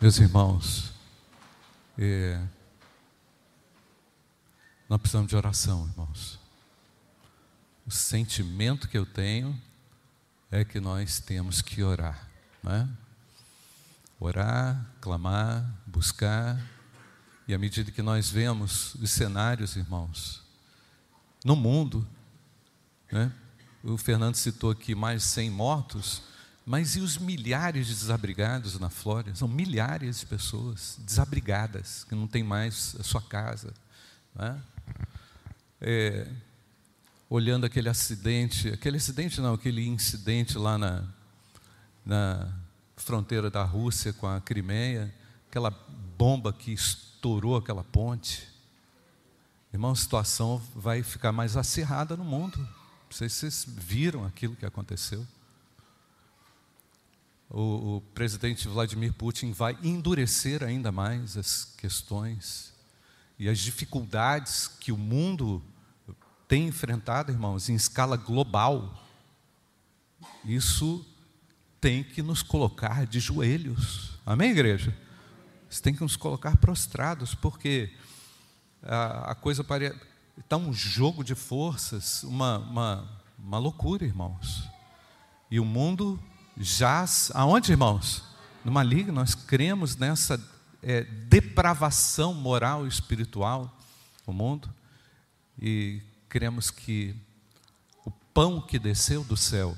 Meus irmãos, é, nós precisamos de oração, irmãos. O sentimento que eu tenho é que nós temos que orar, né? Orar, clamar, buscar, e à medida que nós vemos os cenários, irmãos, no mundo, né? O Fernando citou aqui mais de 100 mortos, mas e os milhares de desabrigados na Flórida? São milhares de pessoas desabrigadas, que não tem mais a sua casa. Né? É, olhando aquele acidente, aquele acidente não, aquele incidente lá na, na fronteira da Rússia com a Crimeia, aquela bomba que estourou aquela ponte. Irmão, a situação vai ficar mais acirrada no mundo. Não sei se vocês viram aquilo que aconteceu o, o presidente Vladimir Putin vai endurecer ainda mais as questões e as dificuldades que o mundo tem enfrentado, irmãos, em escala global. Isso tem que nos colocar de joelhos. Amém, igreja? Isso tem que nos colocar prostrados, porque a, a coisa parece. Está um jogo de forças, uma, uma, uma loucura, irmãos. E o mundo jaz, aonde, irmãos? No maligno, nós cremos nessa é, depravação moral e espiritual no mundo e cremos que o pão que desceu do céu,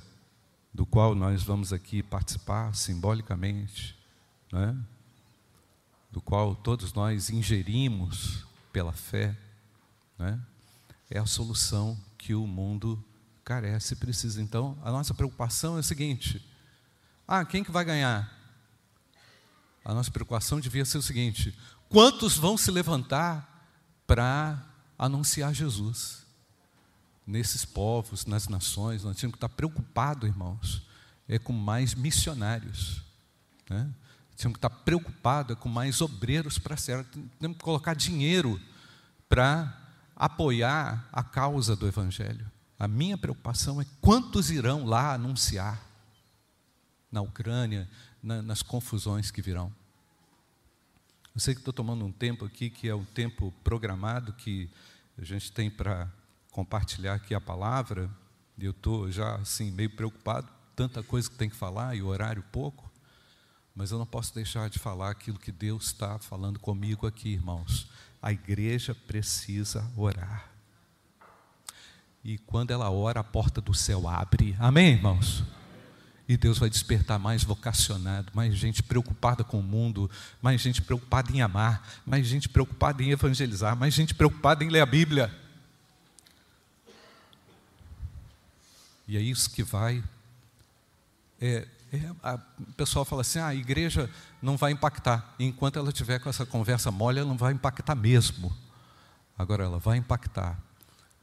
do qual nós vamos aqui participar simbolicamente, né? do qual todos nós ingerimos pela fé, né? é a solução que o mundo carece e precisa. Então, a nossa preocupação é a seguinte: ah, quem que vai ganhar? A nossa preocupação devia ser o seguinte: quantos vão se levantar para anunciar Jesus? Nesses povos, nas nações, nós tínhamos que estar preocupados, irmãos, é com mais missionários. Né? Tínhamos que estar preocupados é com mais obreiros para ser. Temos que colocar dinheiro para apoiar a causa do Evangelho. A minha preocupação é quantos irão lá anunciar na Ucrânia, na, nas confusões que virão. Eu sei que estou tomando um tempo aqui que é o tempo programado que a gente tem para compartilhar aqui a palavra, eu estou já assim meio preocupado, tanta coisa que tem que falar e o horário pouco, mas eu não posso deixar de falar aquilo que Deus está falando comigo aqui, irmãos. A igreja precisa orar. E quando ela ora, a porta do céu abre. Amém, irmãos? E Deus vai despertar mais vocacionado, mais gente preocupada com o mundo, mais gente preocupada em amar, mais gente preocupada em evangelizar, mais gente preocupada em ler a Bíblia. E é isso que vai. É, é, a, o pessoal fala assim: ah, a igreja não vai impactar. Enquanto ela tiver com essa conversa mole, ela não vai impactar mesmo. Agora, ela vai impactar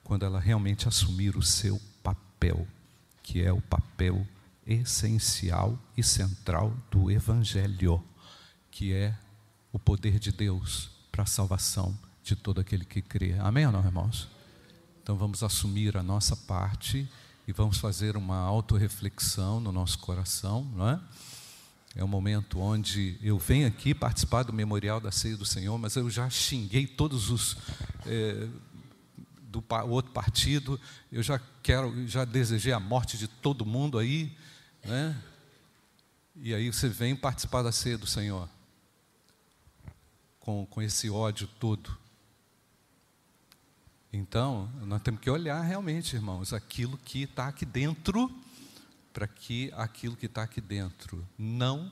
quando ela realmente assumir o seu papel, que é o papel essencial e central do Evangelho, que é o poder de Deus para a salvação de todo aquele que crê. Amém ou não, irmãos? Então vamos assumir a nossa parte e vamos fazer uma autorreflexão no nosso coração, não é? É um momento onde eu venho aqui participar do memorial da ceia do Senhor, mas eu já xinguei todos os eh, do outro partido, eu já quero, já desejei a morte de todo mundo aí, né? E aí você vem participar da ceia do Senhor com, com esse ódio todo. Então, nós temos que olhar realmente, irmãos, aquilo que está aqui dentro, para que aquilo que está aqui dentro não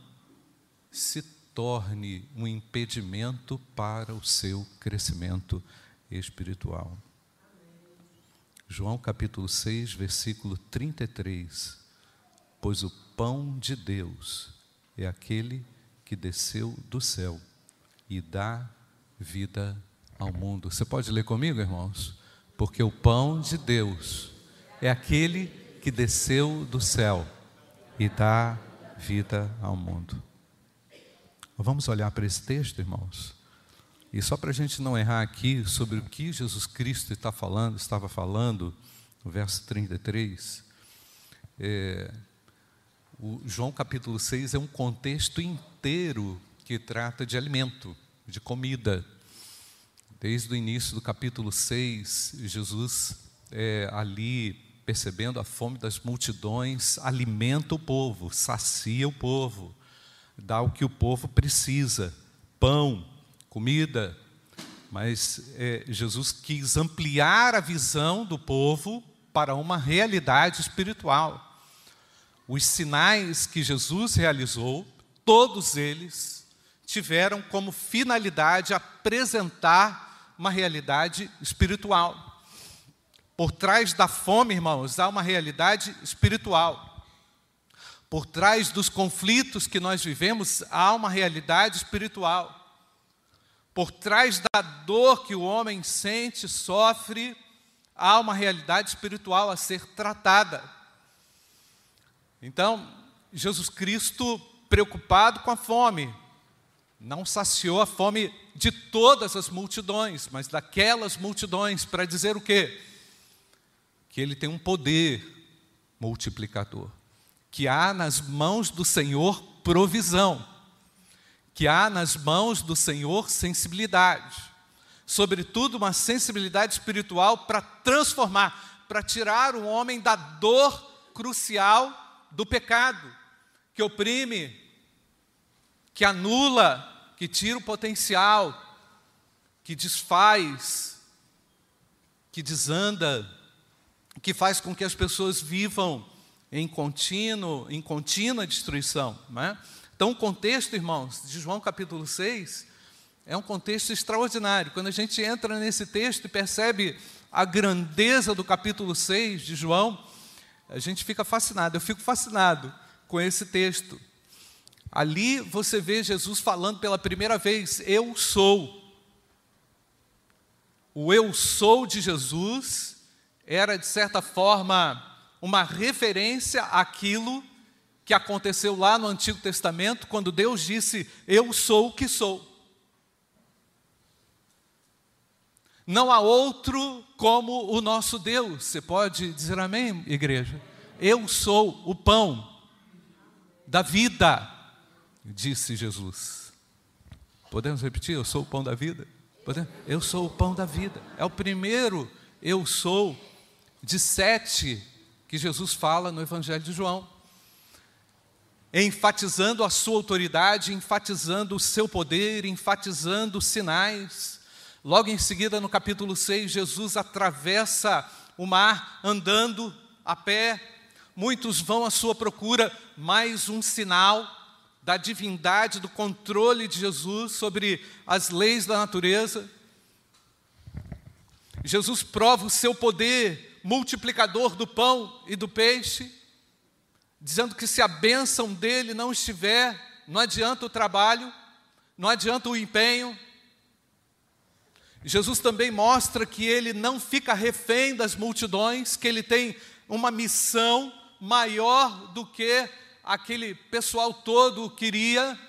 se torne um impedimento para o seu crescimento espiritual. João capítulo 6, versículo 33 pois o pão de Deus é aquele que desceu do céu e dá vida ao mundo. Você pode ler comigo, irmãos? Porque o pão de Deus é aquele que desceu do céu e dá vida ao mundo. Vamos olhar para esse texto, irmãos. E só para a gente não errar aqui sobre o que Jesus Cristo está falando, estava falando, no verso 33, é, o João capítulo 6 é um contexto inteiro que trata de alimento, de comida. Desde o início do capítulo 6, Jesus, é, ali, percebendo a fome das multidões, alimenta o povo, sacia o povo, dá o que o povo precisa: pão, comida. Mas é, Jesus quis ampliar a visão do povo para uma realidade espiritual. Os sinais que Jesus realizou, todos eles tiveram como finalidade apresentar uma realidade espiritual. Por trás da fome, irmãos, há uma realidade espiritual. Por trás dos conflitos que nós vivemos, há uma realidade espiritual. Por trás da dor que o homem sente, sofre, há uma realidade espiritual a ser tratada. Então, Jesus Cristo, preocupado com a fome, não saciou a fome de todas as multidões, mas daquelas multidões, para dizer o quê? Que ele tem um poder multiplicador, que há nas mãos do Senhor provisão, que há nas mãos do Senhor sensibilidade, sobretudo uma sensibilidade espiritual para transformar, para tirar o homem da dor crucial do pecado, que oprime, que anula, que tira o potencial, que desfaz, que desanda, que faz com que as pessoas vivam em contínuo, em contínua destruição. Não é? Então, o contexto, irmãos, de João capítulo 6, é um contexto extraordinário. Quando a gente entra nesse texto e percebe a grandeza do capítulo 6 de João, a gente fica fascinado, eu fico fascinado com esse texto. Ali você vê Jesus falando pela primeira vez: Eu sou. O eu sou de Jesus era, de certa forma, uma referência àquilo que aconteceu lá no Antigo Testamento, quando Deus disse: Eu sou o que sou. Não há outro como o nosso Deus. Você pode dizer amém, igreja? Eu sou o pão da vida, disse Jesus. Podemos repetir? Eu sou o pão da vida? Podemos? Eu sou o pão da vida. É o primeiro eu sou de sete que Jesus fala no Evangelho de João. Enfatizando a sua autoridade, enfatizando o seu poder, enfatizando sinais Logo em seguida, no capítulo 6, Jesus atravessa o mar andando a pé. Muitos vão à sua procura, mais um sinal da divindade, do controle de Jesus sobre as leis da natureza. Jesus prova o seu poder multiplicador do pão e do peixe, dizendo que se a bênção dele não estiver, não adianta o trabalho, não adianta o empenho, Jesus também mostra que ele não fica refém das multidões, que ele tem uma missão maior do que aquele pessoal todo queria.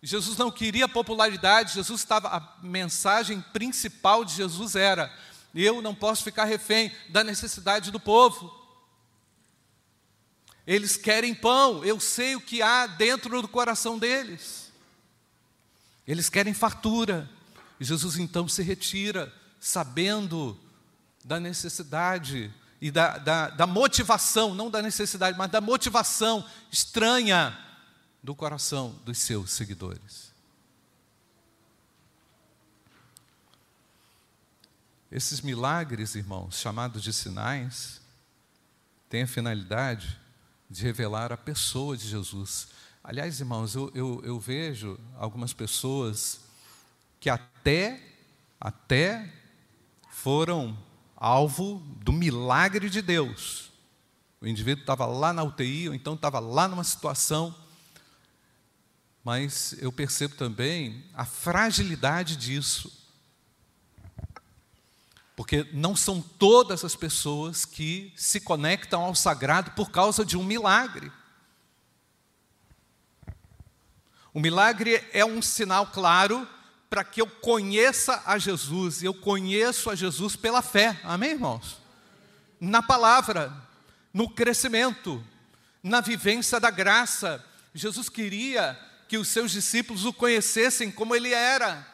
Jesus não queria popularidade, Jesus estava a mensagem principal de Jesus era: eu não posso ficar refém da necessidade do povo. Eles querem pão, eu sei o que há dentro do coração deles. Eles querem fartura. Jesus então se retira, sabendo da necessidade e da, da, da, motivação, não da necessidade, mas da motivação estranha do coração dos seus seguidores. Esses milagres, irmãos, chamados de sinais, têm a finalidade de revelar a pessoa de Jesus. Aliás, irmãos, eu, eu, eu vejo algumas pessoas que até, até foram alvo do milagre de Deus. O indivíduo estava lá na UTI, ou então estava lá numa situação, mas eu percebo também a fragilidade disso. Porque não são todas as pessoas que se conectam ao sagrado por causa de um milagre. O milagre é um sinal claro para que eu conheça a Jesus, eu conheço a Jesus pela fé, amém, irmãos? Na palavra, no crescimento, na vivência da graça. Jesus queria que os seus discípulos o conhecessem como ele era,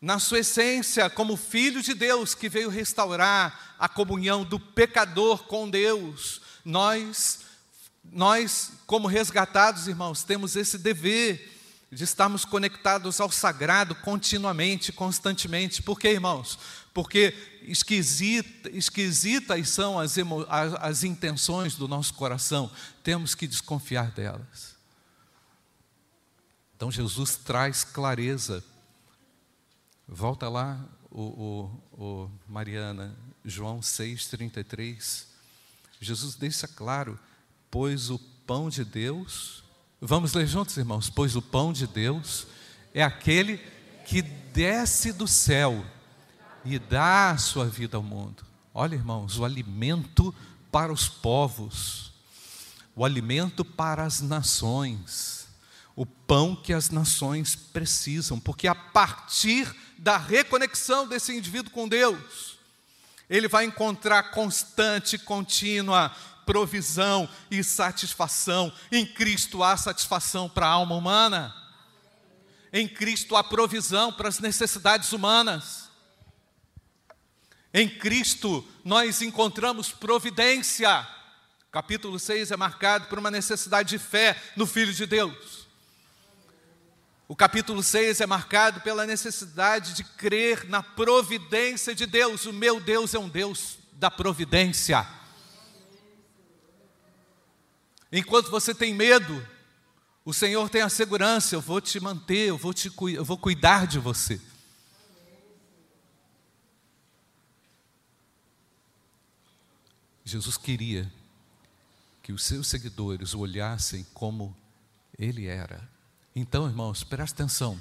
na sua essência, como filho de Deus que veio restaurar a comunhão do pecador com Deus. Nós, nós, como resgatados, irmãos, temos esse dever de estarmos conectados ao sagrado continuamente, constantemente. Por quê, irmãos? Porque esquisita, esquisitas são as, emo, as, as intenções do nosso coração, temos que desconfiar delas. Então Jesus traz clareza. Volta lá, o, o, o Mariana, João 6,33. Jesus deixa claro: pois o pão de Deus, vamos ler juntos, irmãos, pois o pão de Deus é aquele que desce do céu e dá a sua vida ao mundo. Olha, irmãos, o alimento para os povos, o alimento para as nações o pão que as nações precisam, porque a partir da reconexão desse indivíduo com Deus, ele vai encontrar constante, contínua provisão e satisfação. Em Cristo há satisfação para a alma humana. Em Cristo há provisão para as necessidades humanas. Em Cristo nós encontramos providência. Capítulo 6 é marcado por uma necessidade de fé no Filho de Deus. O capítulo 6 é marcado pela necessidade de crer na providência de Deus. O meu Deus é um Deus da providência. Enquanto você tem medo, o Senhor tem a segurança, eu vou te manter, eu vou, te, eu vou cuidar de você. Jesus queria que os seus seguidores o olhassem como ele era. Então, irmãos, presta atenção.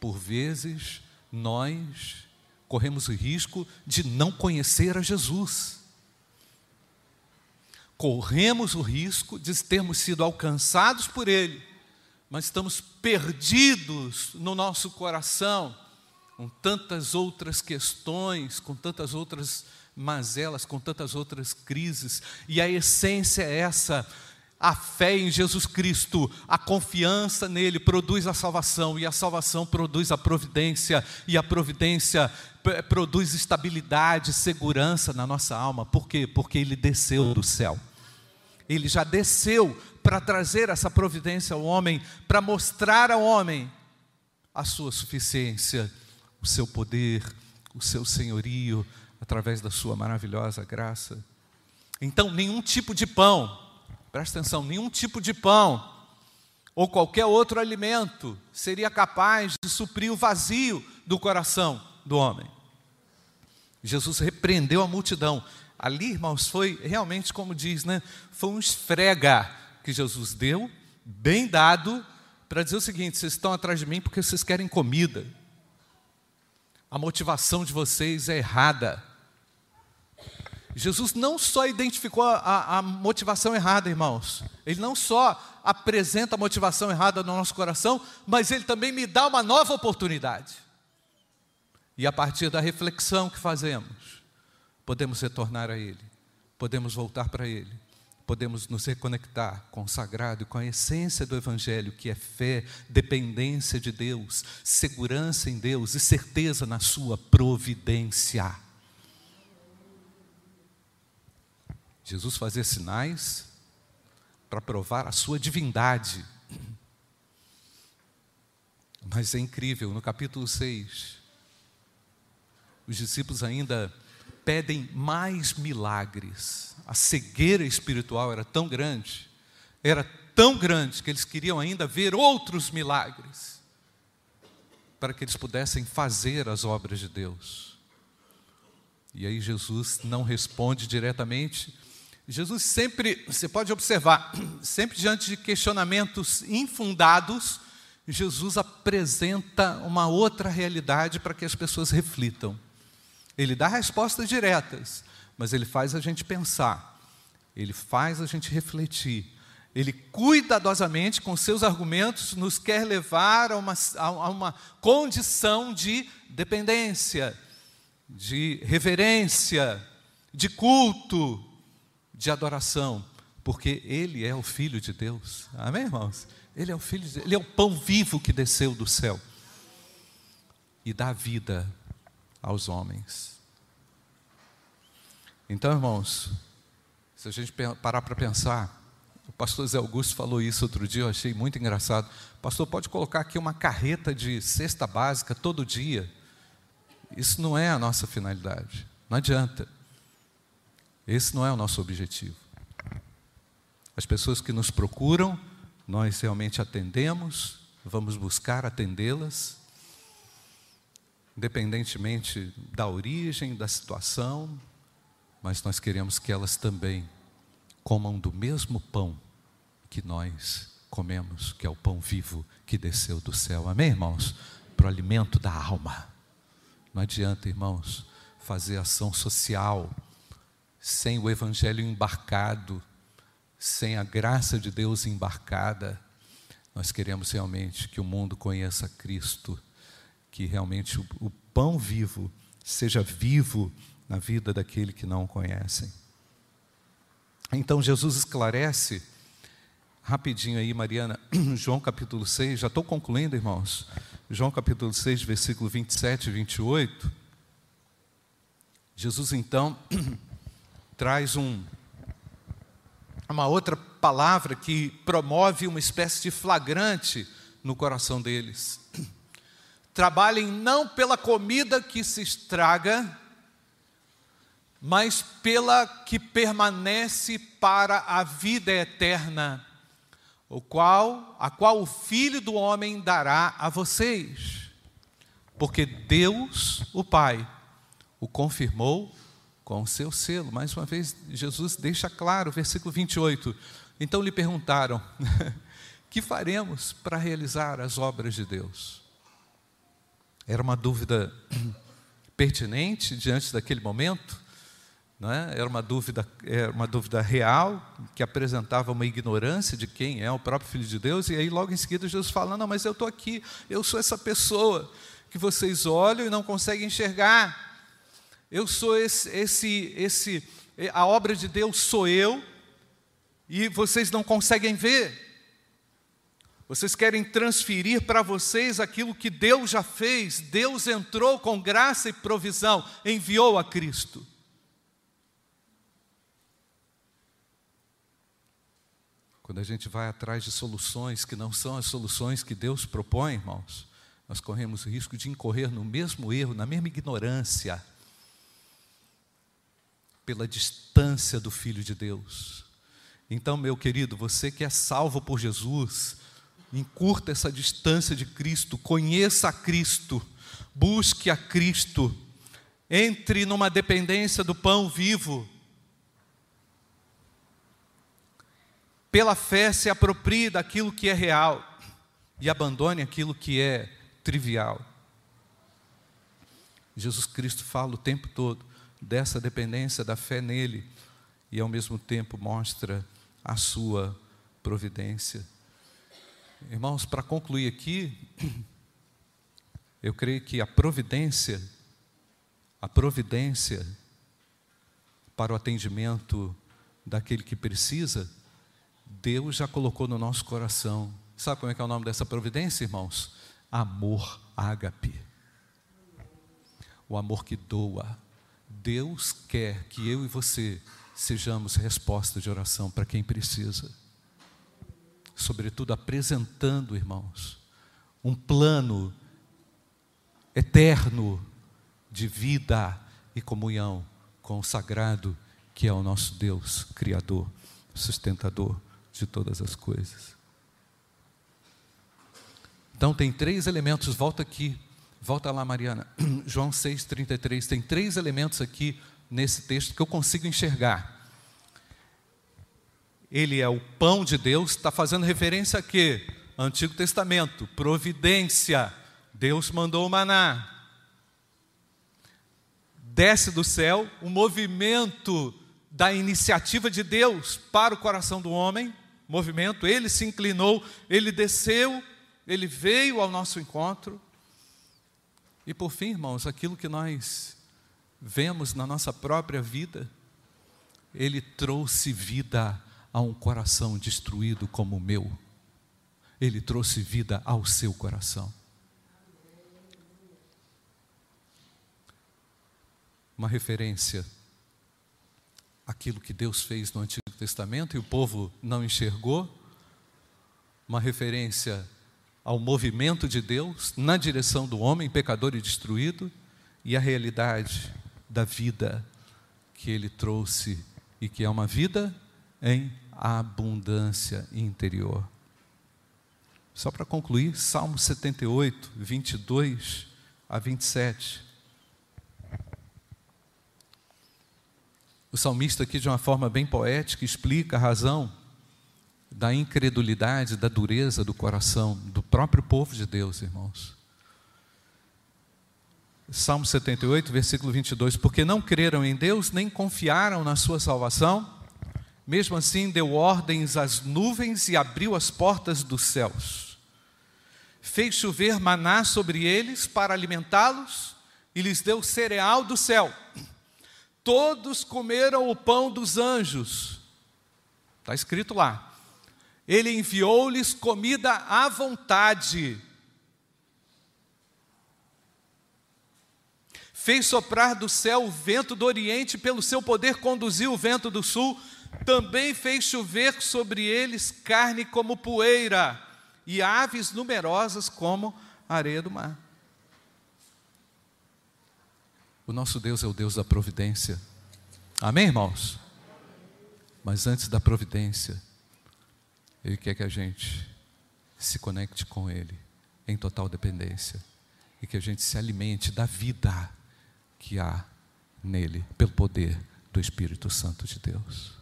Por vezes, nós corremos o risco de não conhecer a Jesus. Corremos o risco de termos sido alcançados por Ele, mas estamos perdidos no nosso coração, com tantas outras questões, com tantas outras mazelas, com tantas outras crises, e a essência é essa a fé em Jesus Cristo, a confiança nele produz a salvação, e a salvação produz a providência, e a providência produz estabilidade, segurança na nossa alma. Por quê? Porque ele desceu do céu. Ele já desceu para trazer essa providência ao homem, para mostrar ao homem a sua suficiência, o seu poder, o seu senhorio, através da sua maravilhosa graça. Então, nenhum tipo de pão, Presta atenção, nenhum tipo de pão ou qualquer outro alimento seria capaz de suprir o vazio do coração do homem. Jesus repreendeu a multidão. Ali, irmãos, foi realmente como diz, né? Foi um esfrega que Jesus deu, bem dado, para dizer o seguinte: vocês estão atrás de mim porque vocês querem comida. A motivação de vocês é errada. Jesus não só identificou a, a, motivação errada, irmãos, ele não só apresenta a motivação errada no nosso coração, mas ele também me dá uma nova oportunidade. E a partir da reflexão que fazemos, podemos retornar a Ele, podemos voltar para Ele, podemos nos reconectar com o sagrado e com a essência do Evangelho, que é fé, dependência de Deus, segurança em Deus e certeza na Sua providência. Jesus fazia sinais para provar a sua divindade. Mas é incrível, no capítulo 6, os discípulos ainda pedem mais milagres. A cegueira espiritual era tão grande, era tão grande que eles queriam ainda ver outros milagres para que eles pudessem fazer as obras de Deus. E aí Jesus não responde diretamente, Jesus sempre, você pode observar, sempre diante de questionamentos infundados, Jesus apresenta uma outra realidade para que as pessoas reflitam. Ele dá respostas diretas, mas ele faz a gente pensar, ele faz a gente refletir, ele cuidadosamente, com seus argumentos, nos quer levar a uma, a uma condição de dependência, de reverência, de culto, de adoração, porque Ele é o Filho de Deus. Amém, irmãos? Ele é o Filho de Deus, Ele é o pão vivo que desceu do céu e dá vida aos homens. Então, irmãos, se a gente parar para pensar, o pastor Zé Augusto falou isso outro dia, eu achei muito engraçado. Pastor, pode colocar aqui uma carreta de cesta básica todo dia. Isso não é a nossa finalidade. Não adianta. Esse não é o nosso objetivo. As pessoas que nos procuram, nós realmente atendemos, vamos buscar atendê-las, independentemente da origem, da situação, mas nós queremos que elas também comam do mesmo pão que nós comemos, que é o pão vivo que desceu do céu. Amém, irmãos? Para o alimento da alma. Não adianta, irmãos, fazer ação social sem o evangelho embarcado, sem a graça de Deus embarcada. Nós queremos realmente que o mundo conheça Cristo, que realmente o, o pão vivo seja vivo na vida daquele que não o conhecem. Então Jesus esclarece, rapidinho aí, Mariana, João capítulo 6, já estou concluindo, irmãos. João capítulo 6, versículo 27 e 28. Jesus então traz um, uma outra palavra que promove uma espécie de flagrante no coração deles. Trabalhem não pela comida que se estraga, mas pela que permanece para a vida eterna, o qual, a qual o Filho do homem dará a vocês. Porque Deus, o Pai, o confirmou com o seu selo. Mais uma vez, Jesus deixa claro, versículo 28. Então lhe perguntaram: Que faremos para realizar as obras de Deus? Era uma dúvida pertinente diante daquele momento é? Era uma dúvida, era uma dúvida real, que apresentava uma ignorância de quem é o próprio Filho de Deus, e aí logo em seguida Jesus fala: Não, mas eu estou aqui, eu sou essa pessoa que vocês olham e não conseguem enxergar. Eu sou esse, esse, esse, a obra de Deus sou eu, e vocês não conseguem ver. Vocês querem transferir para vocês aquilo que Deus já fez. Deus entrou com graça e provisão, enviou a Cristo. Quando a gente vai atrás de soluções que não são as soluções que Deus propõe, irmãos, nós corremos o risco de incorrer no mesmo erro, na mesma ignorância, pela distância do Filho de Deus. Então, meu querido, você que é salvo por Jesus, encurta essa distância de Cristo, conheça a Cristo, busque a Cristo, entre numa dependência do pão vivo pela fé se aproprie daquilo que é real e abandone aquilo que é trivial. Jesus Cristo fala o tempo todo dessa dependência da fé nele e ao mesmo tempo mostra a sua providência. Irmãos, para concluir aqui, eu creio que a providência, a providência para o atendimento daquele que precisa, Deus já colocou no nosso coração. Sabe como é que é o nome dessa providência, irmãos? Amor ágape. O amor que doa. Deus quer que eu e você sejamos resposta de oração para quem precisa. Sobretudo apresentando, irmãos, um plano eterno de vida e comunhão com o sagrado que é o nosso Deus, Criador, sustentador de todas as coisas. Então tem três elementos, volta aqui, volta lá, Mariana. João 6,33, tem três elementos aqui nesse texto que eu consigo enxergar. Ele é o pão de Deus, está fazendo referência a quê? Antigo Testamento, providência. Deus mandou o maná. Desce do céu, o movimento da iniciativa de Deus para o coração do homem movimento, ele se inclinou, ele desceu, ele veio ao nosso encontro. E por fim, irmãos, aquilo que nós vemos na nossa própria vida, ele trouxe vida a um coração destruído como o meu. Ele trouxe vida ao seu coração. Uma referência àquilo que Deus fez no Antigo Testamento e o povo não enxergou, uma referência ao movimento de Deus na direção do homem pecador e destruído e a realidade da vida que ele trouxe e que é uma vida em abundância interior. Só para concluir, Salmo 78, 22 a 27. O salmista, aqui, de uma forma bem poética, explica a razão da incredulidade, da dureza do coração do próprio povo de Deus, irmãos. Salmo 78, versículo 22. Porque não creram em Deus, nem confiaram na sua salvação, mesmo assim deu ordens às nuvens e abriu as portas dos céus. Fez chover maná sobre eles para alimentá-los e lhes deu cereal do céu. Todos comeram o pão dos anjos. Está escrito lá. Ele enviou-lhes comida à vontade. Fez soprar do céu o vento do oriente, pelo seu poder conduziu o vento do sul. Também fez chover sobre eles carne como poeira e aves numerosas como areia do mar. O nosso Deus é o Deus da providência. Amém, irmãos? Mas antes da providência, ele quer que a gente se conecte com Ele em total dependência e que a gente se alimente da vida que há nele, pelo poder do Espírito Santo de Deus.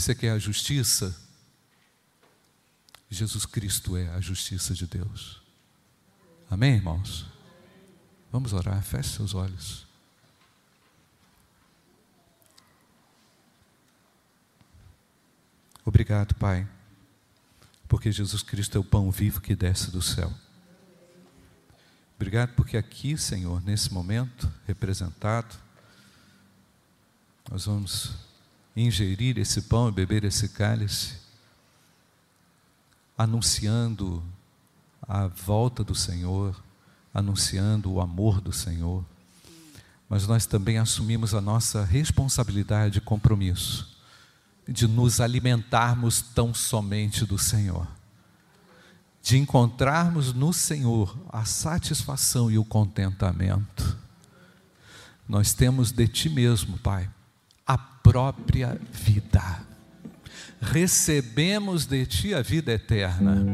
Você quer a justiça? Jesus Cristo é a justiça de Deus. Amém, irmãos? Vamos orar, feche seus olhos. Obrigado, Pai, porque Jesus Cristo é o pão vivo que desce do céu. Obrigado porque aqui, Senhor, nesse momento representado, nós vamos ingerir esse pão e beber esse cálice, anunciando a volta do Senhor, anunciando o amor do Senhor, mas nós também assumimos a nossa responsabilidade e compromisso de nos alimentarmos tão somente do Senhor, de encontrarmos no Senhor a satisfação e o contentamento. Nós temos de Ti mesmo, Pai, a própria vida. Recebemos de Ti a vida eterna.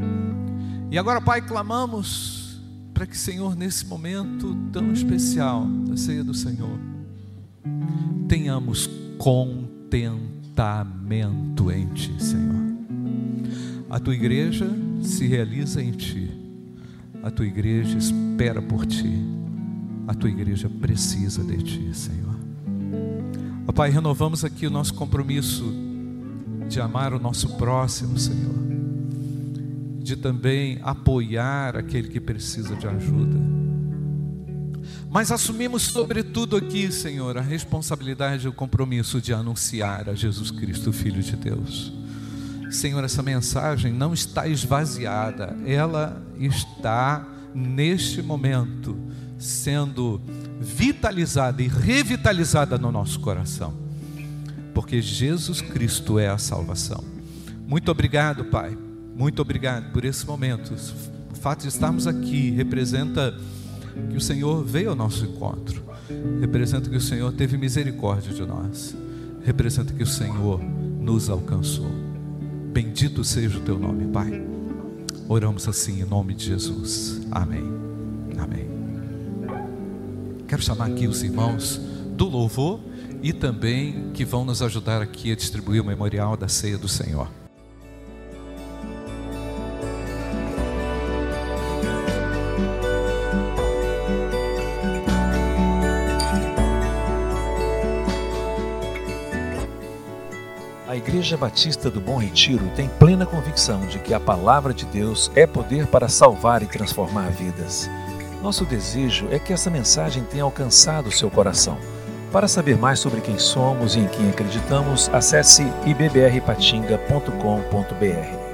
E agora, Pai, clamamos para que, Senhor, nesse momento tão especial da ceia do Senhor, tenhamos contentamento em Ti, Senhor. A tua igreja se realiza em Ti, a tua igreja espera por Ti, a tua igreja precisa de Ti, Senhor. Pai, renovamos aqui o nosso compromisso de amar o nosso próximo, Senhor, de também apoiar aquele que precisa de ajuda. Mas assumimos, sobretudo aqui, Senhor, a responsabilidade e o compromisso de anunciar a Jesus Cristo, Filho de Deus. Senhor, essa mensagem não está esvaziada, ela está neste momento sendo vitalizada e revitalizada no nosso coração, porque Jesus Cristo é a salvação. Muito obrigado, Pai, muito obrigado por esse momento. O fato de estarmos aqui representa que o Senhor veio ao nosso encontro, representa que o Senhor teve misericórdia de nós, representa que o Senhor nos alcançou. Bendito seja o teu nome, Pai. Oramos assim em nome de Jesus. Amém. Amém. Quero chamar aqui os irmãos do louvor e também que vão nos ajudar aqui a distribuir o memorial da ceia do Senhor. Igreja Batista do Bom Retiro tem plena convicção de que a palavra de Deus é poder para salvar e transformar vidas. Nosso desejo é que essa mensagem tenha alcançado seu coração. Para saber mais sobre quem somos e em quem acreditamos, acesse ibbrpatinga.com.br.